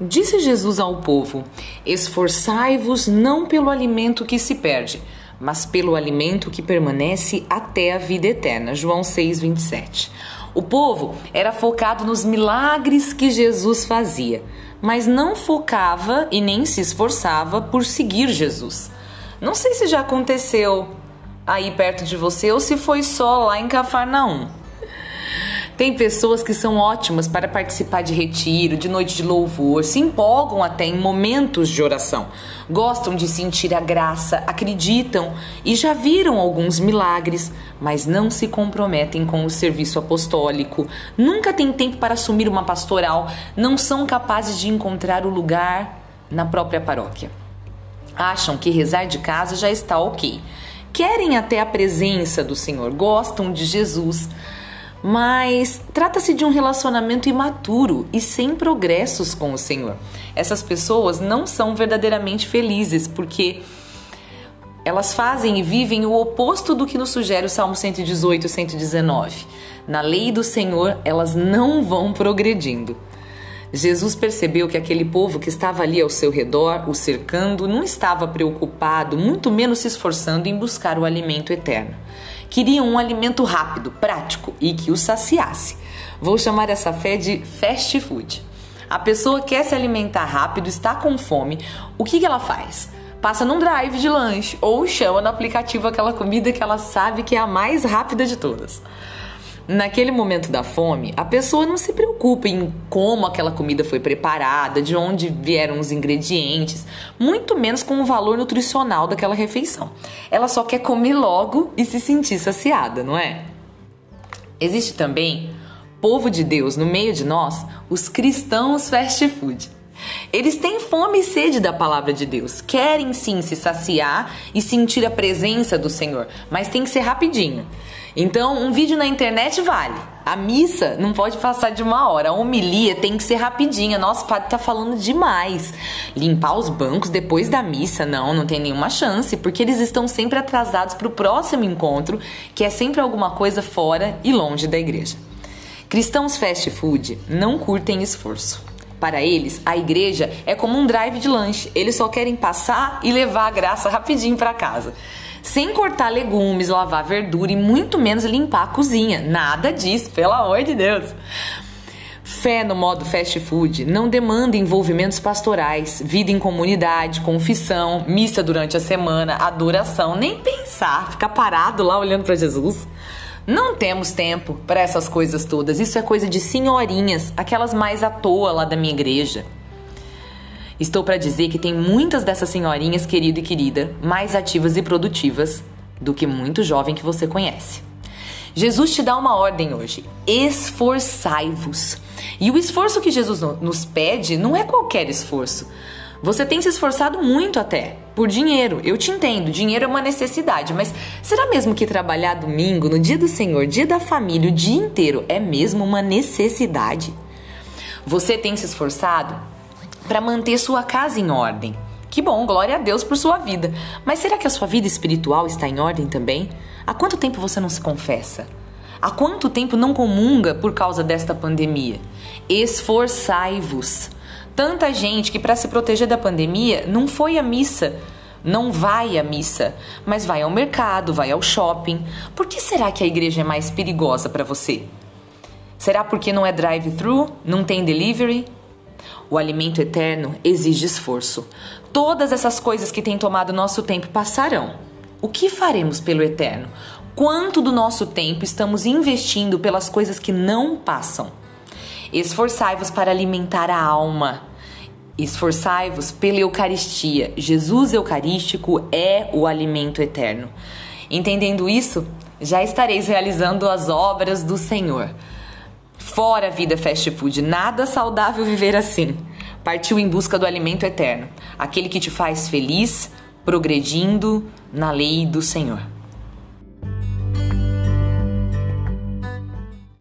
Disse Jesus ao povo: Esforçai-vos não pelo alimento que se perde, mas pelo alimento que permanece até a vida eterna. João 6:27. O povo era focado nos milagres que Jesus fazia, mas não focava e nem se esforçava por seguir Jesus. Não sei se já aconteceu aí perto de você ou se foi só lá em Cafarnaum. Tem pessoas que são ótimas para participar de retiro, de noite de louvor, se empolgam até em momentos de oração. Gostam de sentir a graça, acreditam e já viram alguns milagres, mas não se comprometem com o serviço apostólico, nunca têm tempo para assumir uma pastoral, não são capazes de encontrar o lugar na própria paróquia. Acham que rezar de casa já está ok. Querem até a presença do Senhor, gostam de Jesus mas trata-se de um relacionamento imaturo e sem progressos com o Senhor. Essas pessoas não são verdadeiramente felizes porque elas fazem e vivem o oposto do que nos sugere o Salmo 118 e 119. Na lei do Senhor, elas não vão progredindo. Jesus percebeu que aquele povo que estava ali ao seu redor, o cercando, não estava preocupado, muito menos se esforçando em buscar o alimento eterno. Queriam um alimento rápido, prático e que o saciasse. Vou chamar essa fé de fast food. A pessoa quer se alimentar rápido, está com fome. O que, que ela faz? Passa num drive de lanche ou chama no aplicativo aquela comida que ela sabe que é a mais rápida de todas. Naquele momento da fome, a pessoa não se preocupa em como aquela comida foi preparada, de onde vieram os ingredientes, muito menos com o valor nutricional daquela refeição. Ela só quer comer logo e se sentir saciada, não é? Existe também, povo de Deus no meio de nós, os cristãos fast food. Eles têm fome e sede da palavra de Deus, querem sim se saciar e sentir a presença do Senhor, mas tem que ser rapidinho. Então, um vídeo na internet vale. A missa não pode passar de uma hora. A homilia tem que ser rapidinha. Nosso padre tá falando demais. Limpar os bancos depois da missa, não, não tem nenhuma chance, porque eles estão sempre atrasados para o próximo encontro, que é sempre alguma coisa fora e longe da igreja. Cristãos fast food não curtem esforço. Para eles, a igreja é como um drive de lanche. Eles só querem passar e levar a graça rapidinho para casa sem cortar legumes, lavar verdura e muito menos limpar a cozinha. Nada disso, pelo amor de Deus. Fé no modo fast food não demanda envolvimentos pastorais, vida em comunidade, confissão, missa durante a semana, adoração, nem pensar, ficar parado lá olhando para Jesus. Não temos tempo para essas coisas todas. Isso é coisa de senhorinhas, aquelas mais à toa lá da minha igreja. Estou para dizer que tem muitas dessas senhorinhas, querido e querida, mais ativas e produtivas do que muito jovem que você conhece. Jesus te dá uma ordem hoje: esforçai-vos. E o esforço que Jesus nos pede não é qualquer esforço. Você tem se esforçado muito até por dinheiro. Eu te entendo, dinheiro é uma necessidade, mas será mesmo que trabalhar domingo, no dia do Senhor, dia da família, o dia inteiro é mesmo uma necessidade? Você tem se esforçado para manter sua casa em ordem. Que bom, glória a Deus por sua vida. Mas será que a sua vida espiritual está em ordem também? Há quanto tempo você não se confessa? Há quanto tempo não comunga por causa desta pandemia? Esforçai-vos. Tanta gente que, para se proteger da pandemia, não foi à missa, não vai à missa, mas vai ao mercado, vai ao shopping. Por que será que a igreja é mais perigosa para você? Será porque não é drive-thru? Não tem delivery? O alimento eterno exige esforço. Todas essas coisas que têm tomado nosso tempo passarão. O que faremos pelo eterno? Quanto do nosso tempo estamos investindo pelas coisas que não passam? Esforçai-vos para alimentar a alma. Esforçai-vos pela Eucaristia. Jesus Eucarístico é o alimento eterno. Entendendo isso, já estareis realizando as obras do Senhor. Fora vida fast food, nada saudável viver assim. Partiu em busca do alimento eterno, aquele que te faz feliz, progredindo na lei do Senhor.